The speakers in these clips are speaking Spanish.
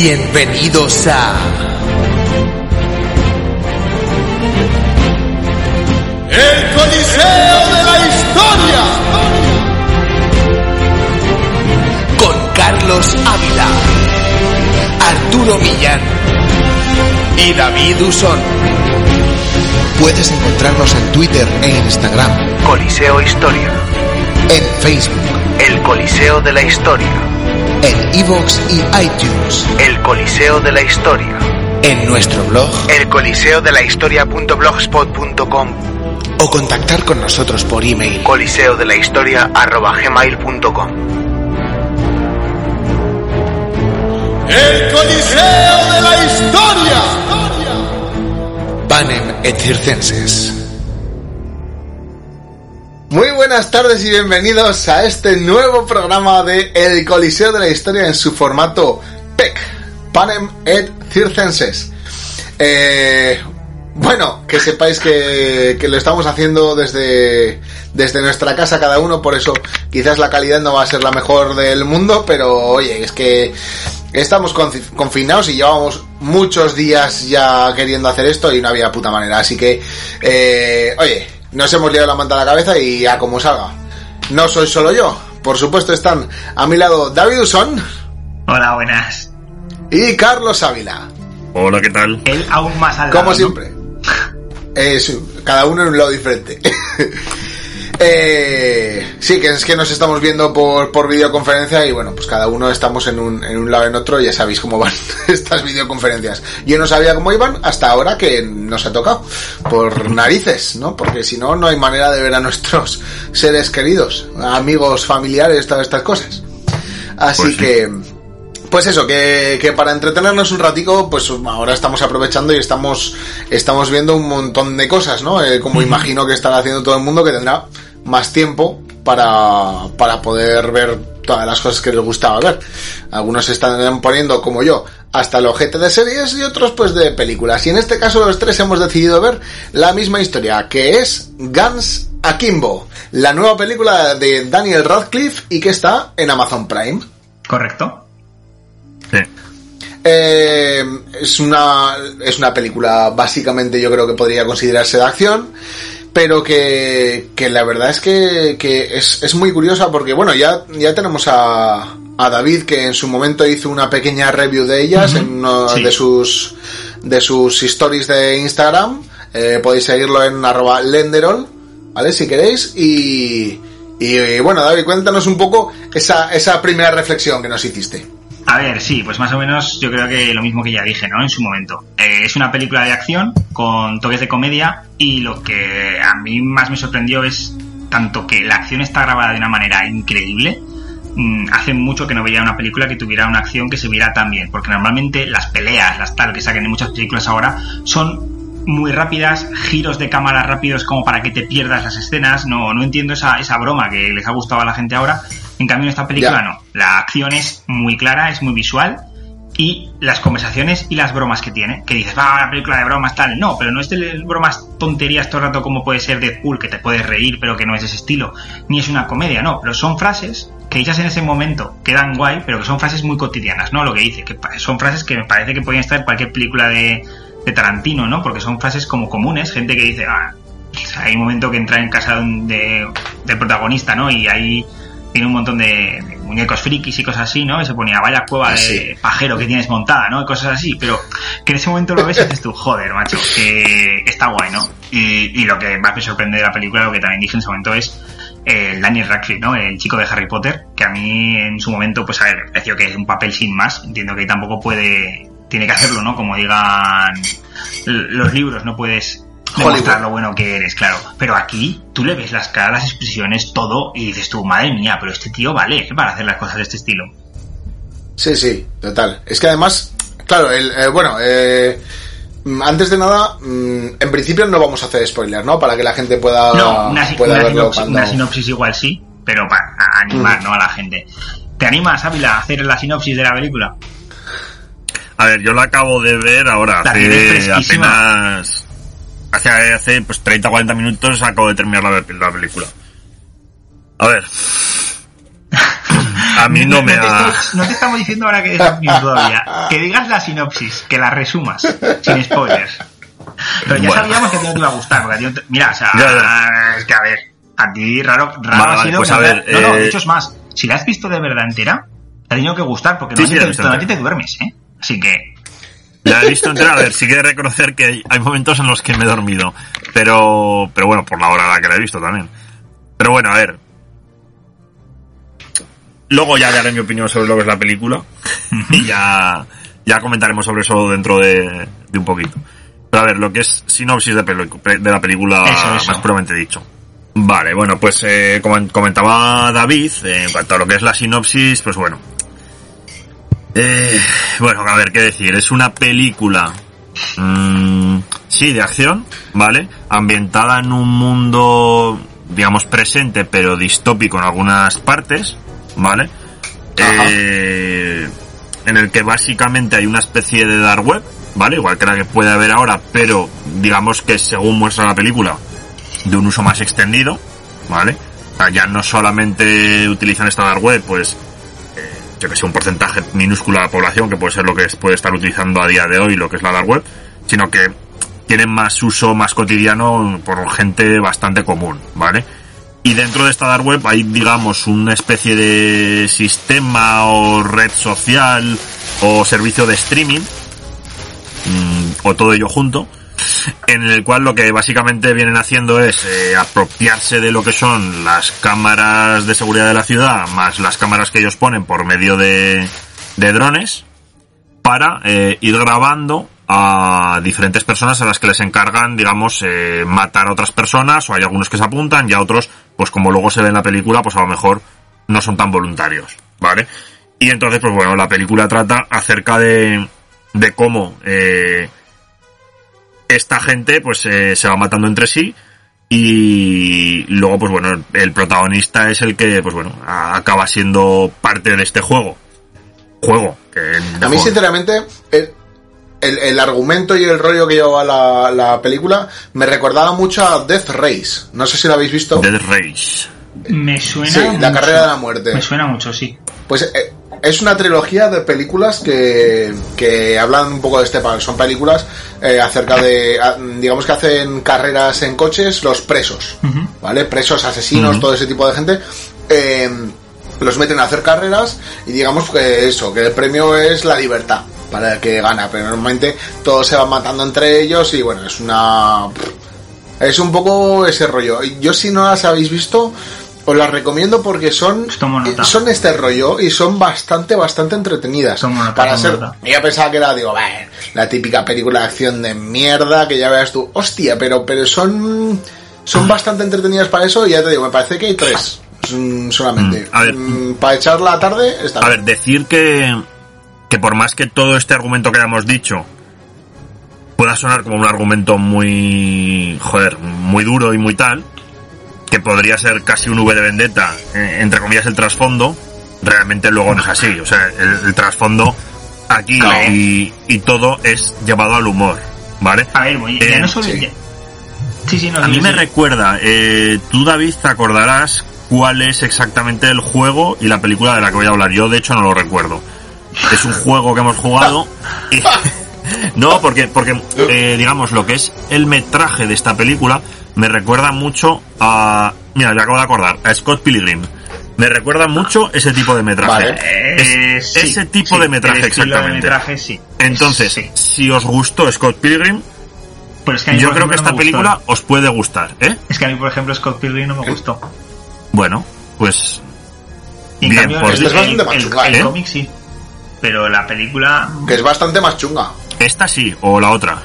Bienvenidos a El Coliseo de la Historia. con Carlos Ávila, Arturo Millán y David Usón. Puedes encontrarnos en Twitter e Instagram, Coliseo Historia. en Facebook, El Coliseo de la Historia. En iVoox y iTunes, El Coliseo de la Historia. en nuestro blog El Coliseo de la Historia.blogspot.com. o contactar con nosotros por email. Coliseo de la Historia arroba gmail.com. El Coliseo de la Historia. Panem et Circenses. Muy buenas tardes y bienvenidos a este nuevo programa de El Coliseo de la Historia en su formato PEC, Panem et Circenses. Eh, bueno, que sepáis que, que lo estamos haciendo desde, desde nuestra casa cada uno, por eso quizás la calidad no va a ser la mejor del mundo, pero oye, es que estamos confi- confinados y llevamos muchos días ya queriendo hacer esto y no había puta manera, así que, eh, oye, nos hemos liado la manta a la cabeza y a como salga. No soy solo yo, por supuesto están a mi lado David Usón Hola, buenas. y Carlos Ávila. Hola, ¿qué tal? Él aún más al Como lado, ¿no? siempre. Es cada uno en un lado diferente. Eh, sí, que es que nos estamos viendo por, por videoconferencia y bueno, pues cada uno estamos en un, en un lado en otro ya sabéis cómo van estas videoconferencias. Yo no sabía cómo iban hasta ahora que nos ha tocado. Por narices, ¿no? Porque si no, no hay manera de ver a nuestros seres queridos, amigos, familiares, todas estas cosas. Así Pues sí. que... Pues eso, que, que para entretenernos un ratico, pues ahora estamos aprovechando y estamos, estamos viendo un montón de cosas, ¿no? Eh, como imagino que estará haciendo todo el mundo, que tendrá más tiempo para, para poder ver todas las cosas que les gustaba ver. Algunos se están poniendo, como yo, hasta el ojete de series y otros pues de películas. Y en este caso los tres hemos decidido ver la misma historia, que es Guns Akimbo, la nueva película de Daniel Radcliffe y que está en Amazon Prime. Correcto. Sí. Eh, es una es una película básicamente yo creo que podría considerarse de acción pero que, que la verdad es que, que es, es muy curiosa porque bueno ya, ya tenemos a, a David que en su momento hizo una pequeña review de ellas en uno Sí. de sus de sus stories de Instagram. Eh, podéis seguirlo en arroba lenderol vale si queréis. Y, y, bueno David cuéntanos un poco esa, esa primera reflexión que nos hiciste A ver, sí, pues más o menos yo creo que lo mismo que ya dije, ¿no? En su momento. Eh, es una película de acción con toques de comedia y lo que a mí más me sorprendió es tanto que la acción está grabada de una manera increíble. Mm, Hace mucho que no veía una película que tuviera una acción que se viera tan bien, porque normalmente las peleas, las tal que saquen en muchas películas ahora, son muy rápidas, giros de cámara rápidos como para que te pierdas las escenas. No, no entiendo esa, esa broma que les ha gustado a la gente ahora. En cambio, en esta película Ya. no. La acción es muy clara, es muy visual. Y las conversaciones y las bromas que tiene, que dices, va, una película de bromas tal. No, pero no es de bromas tonterías todo el rato como puede ser Deadpool, que te puedes reír, pero que no es de ese estilo. Ni es una comedia, no. Pero son frases que dichas en ese momento quedan guay, pero que son frases muy cotidianas, ¿no? Lo que dice, que son frases que me parece que podrían estar en cualquier película de, Tarantino, ¿no? Porque son frases como comunes, gente que dice, ah, hay un momento que entra en casa de un- de- del protagonista, ¿no? Y ahí tiene un montón de muñecos frikis y cosas así, ¿no? Y se ponía, vaya cueva de Sí. pajero que tienes montada, ¿no? Y cosas así, pero que en ese momento lo ves y dices tú, joder, macho, que está guay, ¿no? Y, y lo que más me sorprende de la película, lo que también dije en ese momento es eh, el Daniel Radcliffe, ¿no? El chico de Harry Potter, que a mí en su momento, pues a ver, me pareció que es un papel sin más, entiendo que tampoco puede, tiene que hacerlo, ¿no? Como digan los libros, no puedes demostrar lo bueno que eres, claro. Pero aquí tú le ves las caras, las expresiones, todo, y dices tú, madre mía, pero este tío vale ¿eh? para hacer las cosas de este estilo. Sí, sí, total. Es que además, claro, el, eh, bueno, eh, mm, antes de nada, mm, en principio no vamos a hacer spoiler, ¿no? Para que la gente pueda, No, una, si- pueda una verlo sinopsis, cuando... una sinopsis igual sí, pero para animar, ¿no? A la gente. ¿Te animas, Ávila, a hacer la sinopsis de la película? A ver, yo la acabo de ver ahora, hace apenas... Hace, hace pues 30 40 minutos acabo de terminar la, la película. A ver. a mí no me te estoy- no te estamos diciendo ahora que es opinión todavía. Que digas la sinopsis, que la resumas, sin spoilers. Pero ya Bueno. sabíamos que a ti no te iba a gustar, porque a ti no te- Mira, o sea, Ya, ya. es que a ver, a ti raro, raro Vale, ha sido pues a no ver, No, no, eh, de hecho es más, si la has visto de verdad entera, te ha tenido que gustar, porque Sí, no sí, te, te duermes, ¿eh? Así que, La he visto entera, a ver, sí que reconocer que hay, hay momentos en los que me he dormido. Pero, pero bueno, por la hora a la que la he visto también. Pero bueno, a ver. Luego ya daré mi opinión sobre lo que es la película. y ya, ya comentaremos sobre eso dentro de, de un poquito. Pero a ver, lo que es sinopsis de, la película, Eso, eso. más puramente dicho. Vale, bueno, pues eh, como comentaba David, eh, en cuanto a lo que es la sinopsis, pues bueno. Eh, bueno, a ver qué decir. Es una película, mm, sí, de acción, ¿vale? Ambientada en un mundo, digamos, presente, pero distópico en algunas partes, ¿vale? Eh, en el que básicamente hay una especie de dark web, ¿vale? Igual que la que puede haber ahora, pero digamos que según muestra la película, de un uso más extendido, ¿vale? O sea, ya no solamente utilizan esta dark web, pues, yo que sé, un porcentaje minúsculo de la población, que puede ser lo que puede estar utilizando a día de hoy lo que es la dark web, sino que tienen más uso más cotidiano por gente bastante común, ¿vale? Y dentro de esta dark web hay, digamos, una especie de sistema o red social o servicio de streaming, mm, o todo ello junto, en el cual lo que básicamente vienen haciendo es eh, apropiarse de lo que son las cámaras de seguridad de la ciudad, más las cámaras que ellos ponen por medio de, drones, para eh, ir grabando a diferentes personas a las que les encargan, digamos, eh, matar a otras personas, o hay algunos que se apuntan, y a otros, pues como luego se ve en la película, pues a lo mejor no son tan voluntarios, ¿vale? Y entonces, pues bueno, la película trata acerca de, de cómo eh, esta gente pues eh, se va matando entre sí y luego pues bueno el protagonista es el que pues bueno acaba siendo parte de este juego juego que A mí, juego. sinceramente, el, el- el argumento y el rollo que llevaba la, la película me recordaba mucho a Death Race. No sé si lo habéis visto. Death Race me suena. Sí, la carrera de la muerte. Me suena mucho, sí. Pues eh, es una trilogía de películas que, que hablan un poco de este. Son películas eh, acerca de, digamos que hacen carreras en coches los presos. ¿vale? Presos, asesinos, todo ese tipo de gente. eh, los meten a hacer carreras y digamos que eso, que el premio es la libertad para el que gana, pero normalmente todos se van matando entre ellos y bueno, es una... Es un poco ese rollo. Yo si no las habéis visto, os las recomiendo porque son son este rollo y son bastante, bastante entretenidas. Tomo nota, para ser. Yo pensaba que era, digo, "Bah, la típica película de acción de mierda que ya veas tú. Hostia, pero, pero son. Son bastante entretenidas para eso y ya te digo, me parece que hay tres. mm, Solamente. Mm, a ver. Mm, para echar la tarde está a bien. ver decir que que por más que todo este argumento que hayamos dicho pueda sonar como un argumento muy joder muy duro y muy tal que podría ser casi un V de vendetta eh, entre comillas el trasfondo realmente luego no es así o sea el, el trasfondo aquí Claro. y, y todo es llevado al humor vale A ver, voy, ya Eh, no solo. sí. ya- Sí, sí, no, A sí, mí me recuerda, eh, tú David te acordarás cuál es exactamente el juego y la película de la que voy a hablar. Yo de hecho no lo recuerdo. Es un juego que hemos jugado y... No, porque, porque eh, digamos, lo que es el metraje de esta película me recuerda mucho a... Mira, me acabo de acordar, a Scott Pilgrim. Me recuerda mucho ese tipo de metraje. Vale. Eh, Es- sí, ese tipo sí, de metraje el exactamente. De metraje, sí. Entonces, Sí. si os gustó Scott Pilgrim, Pero es que a mí, yo por creo que esta no película gustó. os puede gustar, ¿eh? Es que a mí, por ejemplo, Scott Pilgrim no me gustó. Bueno, pues en Bien, cambio, pues el, Esta es bastante el- más el- chunga, el ¿eh? cómic sí. Pero la película. Que es bastante más chunga. Esta sí, o la otra.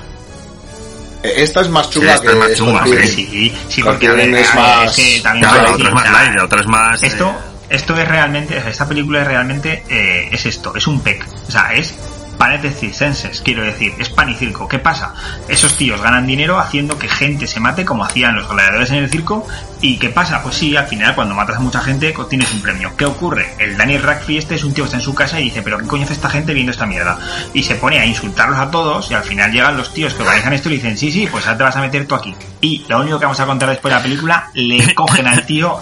Eh, Esta es más chunga esta que es más chunga, sí. Sí, sí, porque a ver, Pilgrim es más- es que también Claro, la otra es más light, la otra es más... Esto, eh, esto es realmente, esta película es realmente eh, es esto, es un PEC. O sea, es panetes circenses, quiero decir, es pan y circo. ¿Qué pasa? Esos tíos ganan dinero haciendo que gente se mate como hacían los gladiadores en el circo. ¿Y qué pasa? Pues sí, al final cuando matas a mucha gente tienes un premio. ¿Qué ocurre? El Daniel Radcliffe este es un tío que está en su casa y dice, pero ¿qué coño hace esta gente viendo esta mierda? Y se pone a insultarlos a todos y al final llegan los tíos que organizan esto y le dicen, sí, sí, pues ahora te vas a meter tú aquí. Y lo único que vamos a contar después de la película, le cogen al tío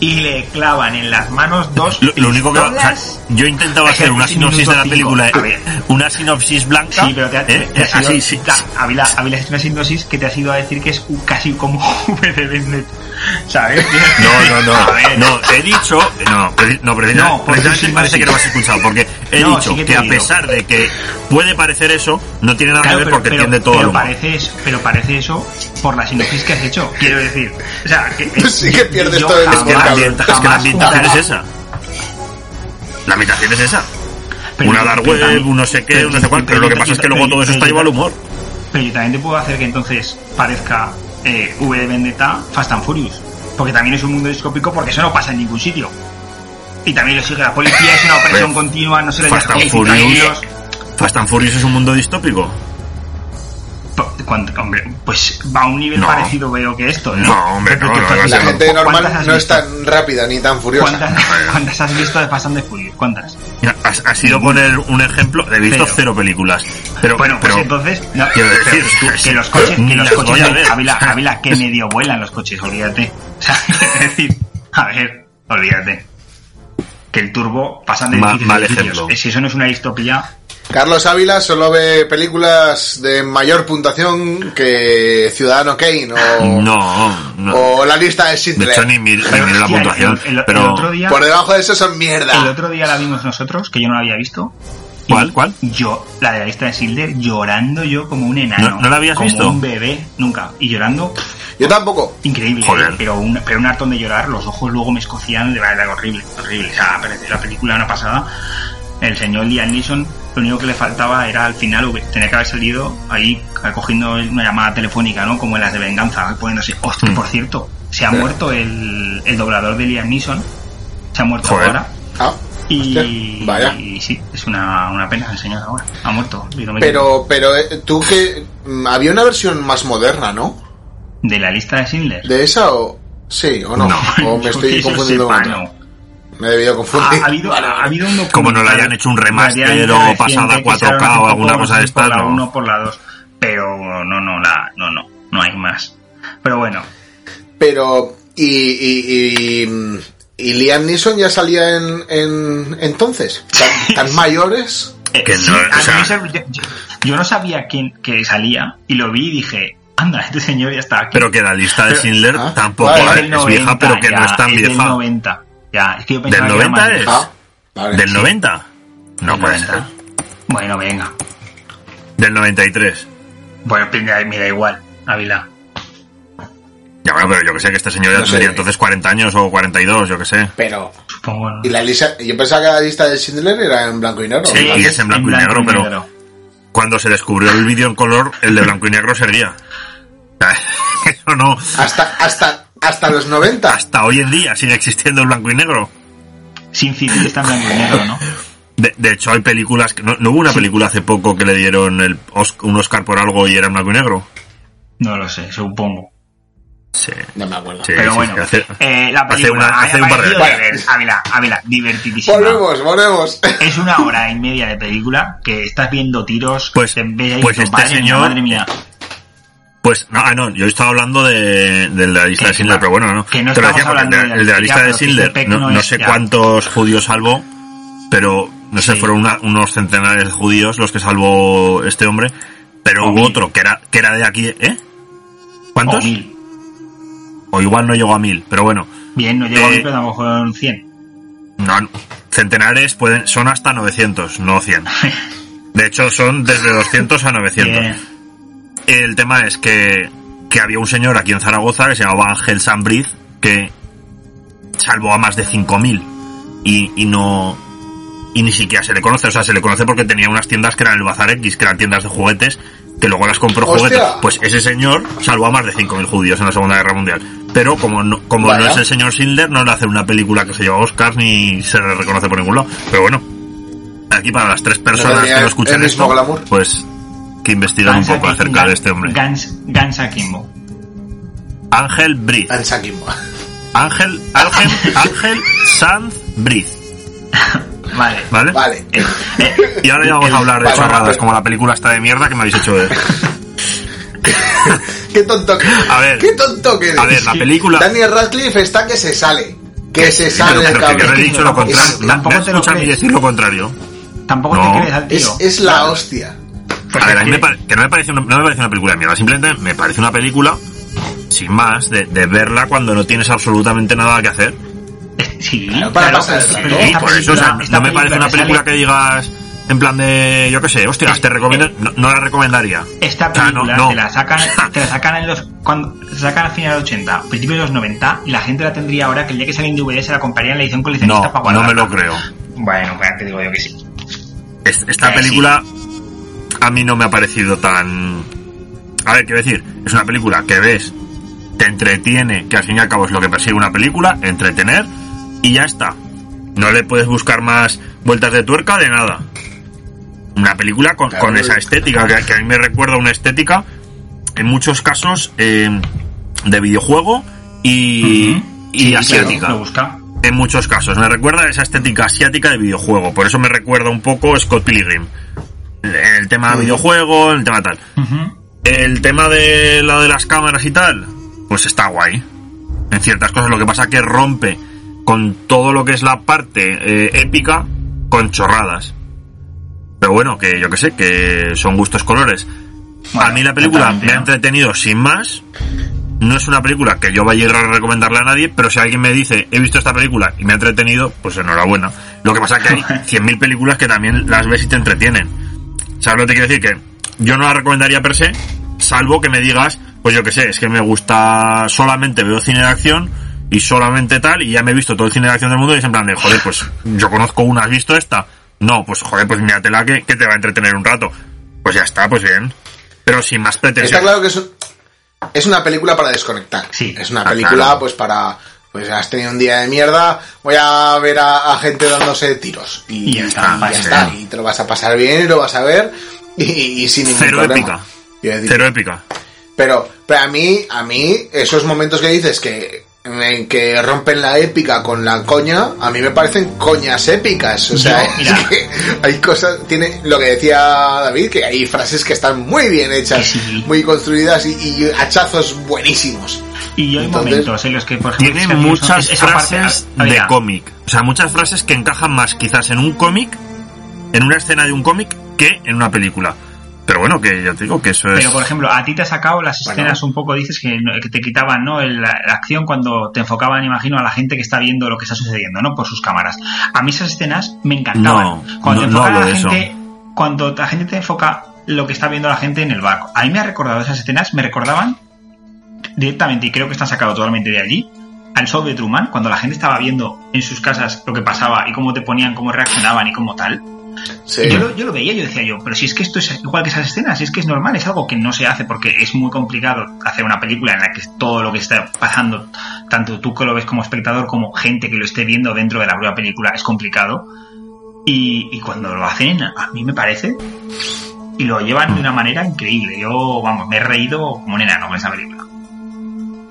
y le clavan en las manos dos Lo, lo único que... o sea, yo intentaba hacer una sinopsis de la película, eh, una sinopsis blanca, Sí, pero te ha, eh, te ha sido- así, sí. Ávila, has hecho una sinopsis que te ha sido a decir que es casi como V de Vendetta. ¿Sabes? No, no, A no. ver. No, he dicho. No, no No, porque precisamente parece que no me has escuchado. Porque he No, dicho sí que te que a pesar de que puede parecer eso, no tiene nada Claro, que ver porque pero- tiende todo pero parece eso, pero parece eso por la sinopsis que has hecho. Quiero decir, o sea, que Sí que pierdes yo todo el que la, Cabrón. ambienta- es que la jamás ambientación es esa. La ambientación es esa. pero una dark web, también- un no sé qué, un no sé cuál. Pero lo que pasa es que luego todo eso pero está llevado al humor. Pero yo también te puedo hacer que entonces parezca eh, V de Vendetta Fast and Furious. Porque también es un mundo distópico porque eso no pasa en ningún sitio. Y también lo sigue la policía, es una opresión Hombre, continua, no se les Fast deja tranquilos. Fast and Furious es un mundo distópico. Cuando- hombre, pues va a un nivel No. parecido veo que esto. ¿no? No, hombre, no, no, La sí, ¿cuántas gente normal has no es tan rápida ni tan furiosa. ¿Cuántas, cuántas has visto de Fast and the Furious? ¿Cuántas? Mira, Ha, ha sido poner un ejemplo. He visto cero películas. Pero, Bueno, pues pero entonces, no, quiero pero decir, tú- que los coches, que los coches, de-. Ávila, Ávila, que medio vuelan los coches, olvídate. O sea, es decir, a ver, olvídate. Que el turbo pasan de Ma- mal ejemplo. Si eso no es una distopía, Carlos Ávila solo ve películas de mayor puntuación que Ciudadano Kane o, no, no. o La lista de De Schindler. hecho, ni ni Pero, miré la puntuación. el, el- el pero, otro día, Por debajo de eso son mierda. el otro día la vimos nosotros, que yo no la había visto. ¿Cuál? ¿Cuál? Yo, la de la lista de Silder, llorando yo como un enano. ¿No- no la habías como visto? un bebé, nunca. Y llorando, Yo tampoco. increíble. Joder. ¿eh? Pero un, pero un hartón de llorar, los ojos luego me escocían de verdad horrible, horrible. O sea, la película una pasada. El señor Liam Neeson, lo único que le faltaba era al final tenía que haber salido ahí cogiendo una llamada telefónica, ¿no? Como en las de venganza, poniéndose, hostia, Mm. por cierto, se ha Sí. muerto el, el doblador de Liam Neeson, se ha muerto Joder. ahora. Ah, Y, hostia, vaya. y sí, es una, una pena el señor ahora. Ha muerto. y no me Pero, pero eh, tú que mm, había una versión más moderna, ¿no? ¿De la lista de Schindler? ¿De esa o sí o no? o me estoy confundiendo con sepa, otra. no. Me he debido Ha, confundir. ha habido, ha, habido un Como no le hayan hecho un remaster o pasada que 4K echaron o alguna cosa de por estas, la no. 1 por la 2 pero no no la no no no hay más pero bueno Pero y, y, y, mm, y Liam Neeson ya salía en, en entonces tan, tan mayores. Que sí, no, a o sea- mí se- yo, no sabía quién que salía y lo vi y dije anda este señor ya está aquí pero que la lista de Pero- Schindler Ah, tampoco vale. es del es 90, vieja, pero que ya, no es tan es del vieja. 90 ya es que yo ¿Del pensaba que era 90 más es? Ah, vale. ¿Del 90? No puede 90. ser. bueno venga Del 93. bueno mira, mira igual Ávila Bueno, pero yo que sé que este señor ya No sé. tendría entonces 40 años o 42, yo que sé. Pero supongo ¿no? y la lista, yo pensaba que la lista de Schindler era en blanco y negro. Sí, ¿no? y es en blanco y negro, pero- Cuando se descubrió el vídeo en color, el de blanco y negro seguía. Eso no. Hasta hasta hasta los 90. Hasta hoy en día sigue existiendo el blanco y negro. Sin City está en blanco y negro, ¿no? De, de hecho, hay películas que. ¿no, no hubo una película hace poco que le dieron el un Oscar por algo y era en blanco y negro? No lo sé, supongo. Sí. No me acuerdo. Sí, Pero sí, bueno, sí, hace- eh, la hace película una- a mí hace un años. diver- Ávila, Ávila, divertidísima. Volvemos, volvemos. Es una hora y media de película que estás viendo tiros. Pues- te pues este madre mía, señor- madre mía. Pues, no, ah, no, yo estaba hablando de, de la lista Que de Schindler, pero bueno, no. que no Te lo decía porque hablando el de de, la el de la lista, de Schindler, no, no no es sé ya. cuántos judíos salvó, pero no sé, Sí. fueron una- unos centenares de judíos los que salvó este hombre, pero O hubo mil. otro que era, que era de aquí, ¿eh? O ¿Cuántos? mil. O igual no llegó a mil, pero bueno. Bien, no llego a Eh, mil, pero a lo mejor un 100. No, no. centenares pueden, son hasta 900, no 100. De hecho, son desde 200 a 900. Bien. El tema es que, que había un señor aquí en Zaragoza que se llamaba Ángel Sambriz que salvó a más de 5.000 y, y no y ni siquiera se le conoce, o sea, se le conoce porque tenía unas tiendas que eran el Bazar X, que eran tiendas de juguetes, que luego las compró ¡Hostia! juguetes. Pues ese señor salvó a más de 5.000 judíos en la Segunda Guerra Mundial. Pero como no, como no es el señor Schindler, no le hace una película que se lleva Oscars ni se le reconoce por ningún lado. Pero bueno, aquí para las tres personas que el mismo esto, glamour. pues que investigan un Gans poco acerca de Gans- este hombre. Gans, Gans Akimbo. Ángel Briz. Ansa Kimbo. Ángel, Ángel, Ángel Sanz Briz. Vale. ¿Vale? Vale. Eh, Y ahora ya vamos a hablar de Vale, chorradas, vale. como la película está de mierda que me habéis hecho ver. qué tonto que A ver. Qué tonto que eres. A ver, la película. Daniel Radcliffe está que se sale. Que se Pero, sale el pero que no he dicho lo contrario. Es- tampoco me te lo escucha a mí crees. decir lo contrario. Tampoco No. te crees al tío. Es, es la hostia. Pues a ver, a mí me que- pare- que no me parece una, no me parece una película de mierda, simplemente me parece una película sin más de, de verla cuando no tienes absolutamente nada que hacer. Sí, Claro, para claro, pasar el pero esta por eso o sea, no me parece una película que digas en plan de yo qué sé, hostias, te recomiendo, no, no la recomendaría. Esta O sea, no, película no. te la sacan, te la sacan en los cuando se sacan a finales de los 80, principios de los 90 y la gente la tendría ahora que el día que sale en DVD se la compraría en la edición coleccionista No, para no guardarla. me lo creo. Bueno, pues te digo yo que sí. Es- Esta película a mí no me ha parecido tan... A ver, quiero decir, es una película que ves, te entretiene, que al fin y al cabo es lo que persigue una película, entretener, y ya está. No le puedes buscar más vueltas de tuerca de nada. Una película con, Claro. con esa estética, que, que a mí me recuerda una estética, en muchos casos, eh, de videojuego y, y Sí, asiática claro, lo busca. en muchos casos. Me recuerda a esa estética asiática de videojuego. Por eso me recuerda un poco Scott Pilgrim. El tema de videojuego, en el tema tal. El tema de lo de las cámaras y tal, pues está guay. En ciertas cosas. Lo que pasa que rompe con todo lo que es la parte eh, épica con chorradas. Pero bueno, que yo que sé, que son gustos colores. Bueno, a mí la película me ha entretenido sin más. No es una película que yo vaya a ir a recomendarle a nadie, pero si alguien me dice, he visto esta película y me ha entretenido, pues enhorabuena. Lo que pasa es que hay 100.000 películas que también las ves y te entretienen. ¿Sabes lo que te quiero decir? Que yo no la recomendaría per se, salvo que me digas, pues yo que sé, es que me gusta, solamente veo cine de acción y solamente tal, y ya me he visto todo el cine de acción del mundo y es en plan de, joder, pues yo conozco una, ¿has visto esta? No, pues joder, pues míratela que, que te va a entretener un rato. Pues ya está, pues bien. Pero sin más Está pretensión. claro que es, un- es una película para desconectar. Sí. Es una Ah, película, claro. pues para. Pues has tenido un día de mierda, voy a ver a, a gente dándose tiros. Y, Y ya está, y vale. está. Y te lo vas a pasar bien y lo vas a ver. Y, y sin ningún Cero problema. épica. Decir, Cero épica. Pero, pero a mí, a mí, esos momentos que dices que, en que rompen la épica con la coña, a mí me parecen coñas épicas. O sea, es que hay cosas, tiene lo que decía David, que hay frases que están muy bien hechas, Sí. muy construidas y, y hachazos buenísimos. Y yo hay Entonces, momentos en los que, por ejemplo, Tiene muchas eso- esa parte- frases de cómic. O sea, muchas frases que encajan más quizás en un cómic, en una escena de un cómic, que en una película. Pero bueno, que yo te digo que eso es... Pero, por ejemplo, a ti te ha sacado las Bueno. escenas un poco, dices que, te quitaban, ¿no? El- la, la acción cuando te enfocaban, imagino, a la gente que está viendo lo que está sucediendo, ¿no? Por sus cámaras. A mí esas escenas me encantaban. No, cuando te no enfocan a hablo la eso. gente, cuando la gente te enfoca lo que está viendo la gente en el barco. A mí me ha recordado esas escenas, me recordaban directamente, y creo que están sacados totalmente de allí, al show de Truman, cuando la gente estaba viendo en sus casas lo que pasaba y cómo te ponían, cómo reaccionaban y cómo tal. Sí. Yo, lo, yo lo veía, yo decía yo, pero si es que esto es igual que esas escenas, si es que es normal, es algo que no se hace porque es muy complicado hacer una película en la que todo lo que está pasando, tanto tú que lo ves como espectador como gente que lo esté viendo dentro de la propia película, es complicado. Y, y cuando lo hacen, a mí me parece, y lo llevan de una manera increíble. Yo, vamos, me he reído como un enano con esa película.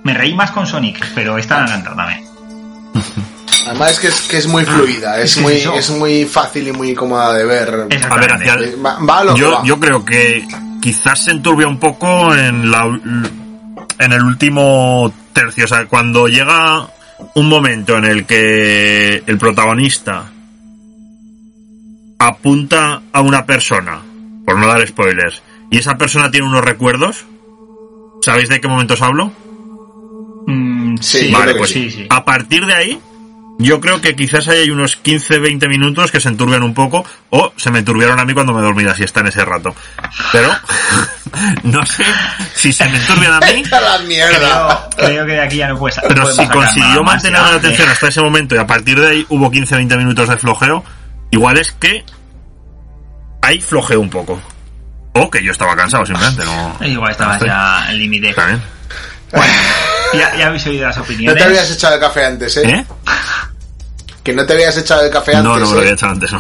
Me reí más con Sonic, pero esta encantado también. Además es que es, que es muy fluida, es muy, es eso. es muy fácil y muy cómoda de ver. A ver, hacia, Eh, Va, va a lo que yo, va. yo creo que quizás se enturbia un poco en la en el último tercio, o sea, cuando llega un momento en el que el protagonista apunta a una persona, por no dar spoilers, y esa persona tiene unos recuerdos, ¿sabéis de qué momentos hablo? Mm, Sí, Vale, pues sí, sí. a partir de ahí, yo creo que quizás hay unos 15-20 minutos que se enturbian un poco, o se me enturbiaron a mí cuando me dormí la siesta en ese rato. Pero, no sé si se me enturbian a mí, A la mierda. Creo, creo que de aquí ya no puedes. pero si consiguió mantener la atención hasta ese momento y a partir de ahí hubo 15-20 minutos de flojeo, igual es que ahí flojeo un poco. O que yo estaba cansado simplemente, no... Igual estabas no ya al límite. Está bien. Bueno, ya, ya habéis oído las No opiniones. te habías echado el café antes, ¿eh? ¿Eh? Que no te habías echado el café antes. No, no me lo ¿eh? había echado antes, no.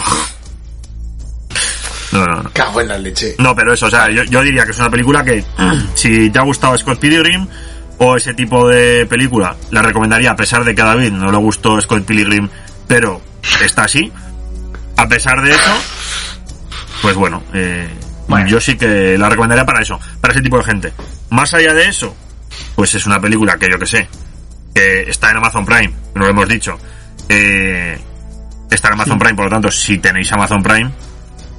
No, no, no. Cago en la leche. No, pero eso, o sea, yo, yo diría que es una película que, si te ha gustado Scott Pilgrim o ese tipo de película, la recomendaría a pesar de que a David no le gustó Scott Pilgrim, pero está así. A pesar de eso, pues bueno, eh, Bueno. yo sí que la recomendaría para eso, para ese tipo de gente. Más allá de eso, pues es una película que yo que sé, que está en Amazon Prime, no lo hemos dicho. Eh, está en Amazon Prime, por lo tanto, si tenéis Amazon Prime,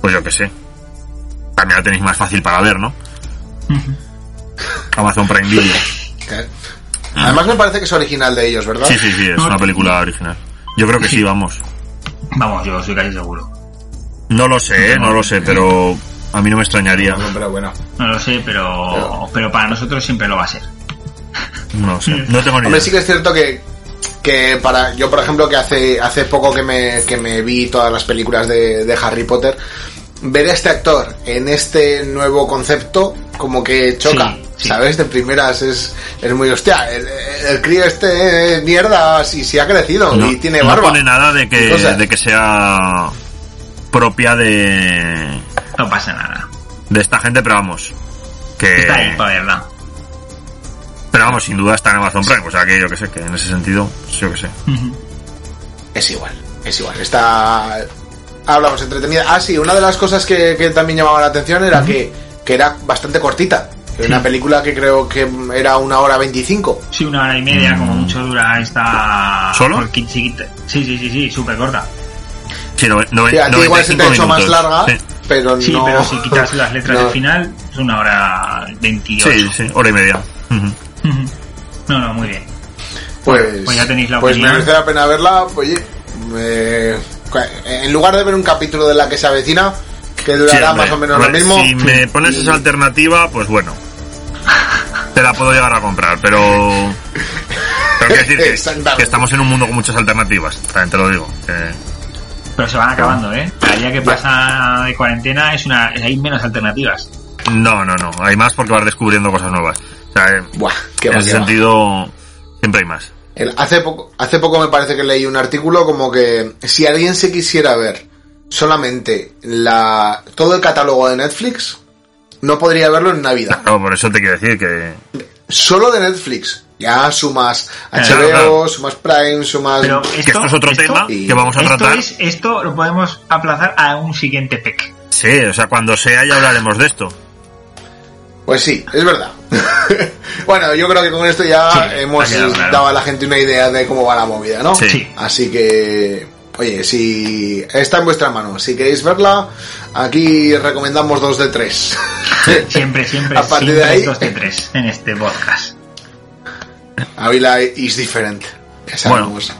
pues yo que sé. También la tenéis más fácil para ver, ¿no? Amazon Prime Video. ¿Qué? Además me parece que es original de ellos, ¿verdad? Sí, sí, sí, es una película original. Yo creo que sí, vamos. Vamos, yo soy casi seguro. No lo sé, ¿eh? no lo sé, pero a mí no me extrañaría. Bueno, pero bueno. No lo sé, pero, Pero- pero para nosotros siempre lo va a ser. No sé, no tengo ni Hombre, idea. sí que es cierto que, que para yo, por ejemplo, que hace, hace poco que me, que me vi todas las películas de, de Harry Potter, ver a este actor en este nuevo concepto como que choca, Sí, sí. ¿sabes? De primeras es, es muy hostia. El, el crío este, eh, mierda, si, si ha crecido No, y tiene no barba. pone nada de que, de que sea propia de, No pasa nada. de esta gente, pero vamos. Que, Está ahí para verla. Pero vamos, sin duda está en Amazon Prime, o sea que yo que sé, que en ese sentido, yo que sé. Es igual, es igual. Está. Hablamos entretenida. Ah, sí, una de las cosas que, que también llamaba la atención era que, que era bastante cortita. Era Una película que creo que era una hora veinticinco. Sí, una hora y media, como mucho dura esta. ¿Solo? Sí, sí, sí, sí, súper corta. Sí, no, no, Sí, a ti igual se te ha 95 hecho más larga, Sí, pero Sí, no. pero si quitas las letras no. del final, es una hora 28. sí, sí, hora y media. No, no, muy bien. Pues, Pues ya tenéis la pues opinión. merece la pena verla. Oye, eh, en lugar de ver un capítulo de la que se avecina, que Sí, durará hombre, más o menos hombre, lo mismo. Si me pones esa alternativa, pues bueno. Te la puedo llegar a comprar, pero. Tengo que decir que, estamos en un mundo con muchas alternativas, también te lo digo. que- Pero se van acabando, ¿eh? Cada día que pasa de cuarentena es una hay menos alternativas. No, no, no. Hay más porque vas descubriendo cosas nuevas. O sea, eh, Buah, qué en va, ese qué va. sentido, siempre hay más. El- hace poco hace poco me parece que leí un artículo como que si alguien se quisiera ver solamente la todo el catálogo de Netflix no podría verlo en Navidad No, por eso te quiero decir que. solo de Netflix ya sumas HBO claro. sumas Prime sumas Pero Que esto es otro tema y- que vamos a esto, tratar. es, esto lo podemos aplazar a un siguiente PEC. Sí, o sea, cuando sea ya hablaremos de esto. Pues sí es verdad bueno yo creo que con esto ya Sí, hemos claro. dado a la gente una idea de cómo va la movida ¿no? Sí. Sí. Así que, oye, si está en vuestra mano, si queréis verla, aquí recomendamos dos de tres. Siempre, siempre, A partir siempre de ahí- dos de tres en este podcast. Ávila is different. Ya sabemos.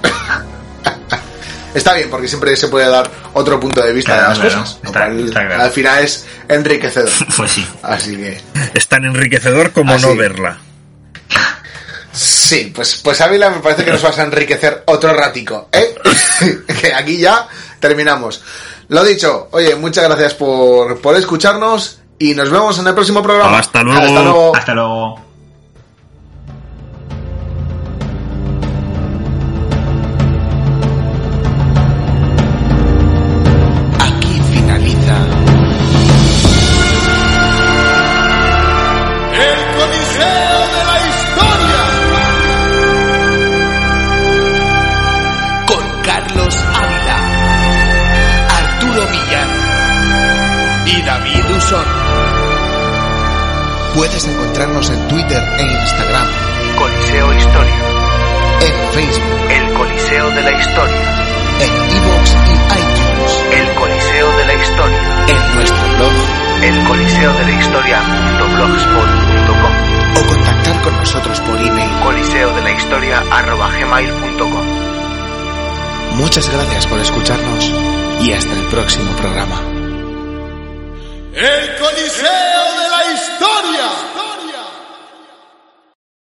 Está bien, porque siempre se puede dar otro punto de vista Claro, de las claro. cosas. lo Está- cual, está claro. Al final es enriquecedor. Pues sí. Así que, Es tan enriquecedor como Ah, no verla. sí, pues, pues Ávila me parece que nos vas a enriquecer otro ratico, ¿eh? que aquí ya terminamos. Lo dicho, oye, muchas gracias por, por escucharnos y nos vemos en el próximo programa. Hasta luego. Hasta luego. Hasta luego. E Instagram, Coliseo Historia. en Facebook, El Coliseo de la Historia. en iVoox y iTunes, El Coliseo de la Historia. en nuestro blog El Coliseo de la Historia.blogspot.com. o contactar con nosotros por email. Coliseo de la Historia arroba gmail.com. Muchas gracias por escucharnos y hasta el próximo programa. El Coliseo de la